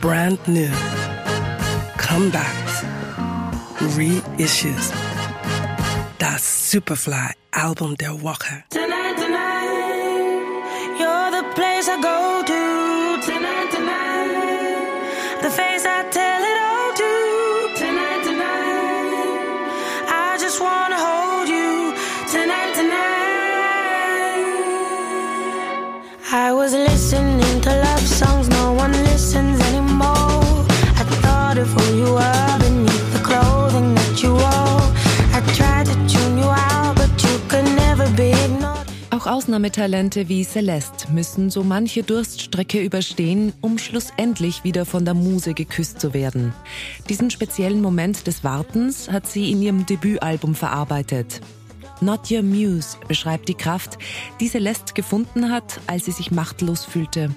brand new, comebacks, reissues. That Superfly Album der Woche. Tonight, tonight, you're the place I go to. Tonight, tonight, the face I tell it all to. Tonight, tonight, I just wanna hold you. Tonight, tonight, I was listening to love songs Auch Ausnahmetalente wie Celeste müssen so manche Durststrecke überstehen, um schlussendlich wieder von der Muse geküsst zu werden. Diesen speziellen Moment des Wartens hat sie in ihrem Debütalbum verarbeitet. Not Your Muse beschreibt die Kraft, die Celeste gefunden hat, als sie sich machtlos fühlte.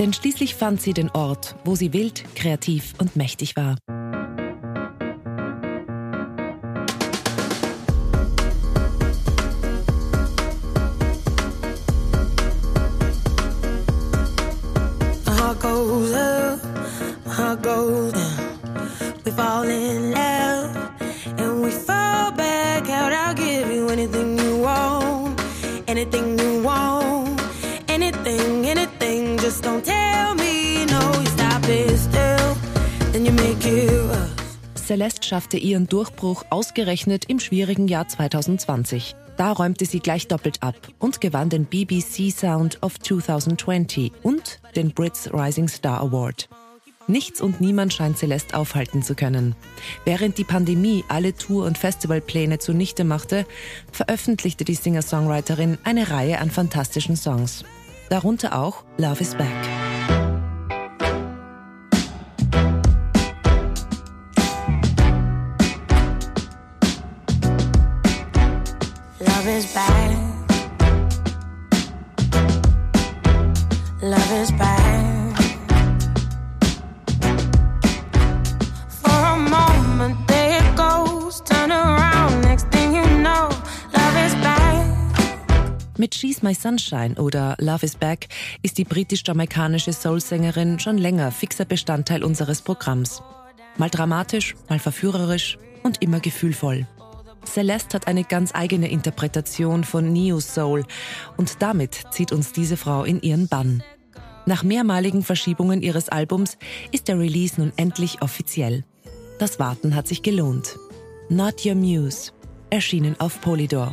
Denn schließlich fand sie den Ort, wo sie wild, kreativ und mächtig war. Down. We fall in love and we fall back out. I'll give you anything you want, anything you want, anything, anything. Just don't tell me no. You stop it still, then you make it. Celeste schaffte ihren Durchbruch ausgerechnet im schwierigen Jahr 2020. Da räumte sie gleich doppelt ab und gewann den BBC Sound of 2020 und den Brits Rising Star Award. Nichts und niemand scheint Celeste aufhalten zu können. Während die Pandemie alle Tour- und Festivalpläne zunichte machte, veröffentlichte die Singer-Songwriterin eine Reihe an fantastischen Songs. Darunter auch Love is Back. Love is back. Love is back. Mit She's My Sunshine oder Love is Back ist die britisch-jamaikanische Soul-Sängerin schon länger fixer Bestandteil unseres Programms. Mal dramatisch, mal verführerisch und immer gefühlvoll. Celeste hat eine ganz eigene Interpretation von Neo Soul und damit zieht uns diese Frau in ihren Bann. Nach mehrmaligen Verschiebungen ihres Albums ist der Release nun endlich offiziell. Das Warten hat sich gelohnt. Not Your Muse, erschienen auf Polydor.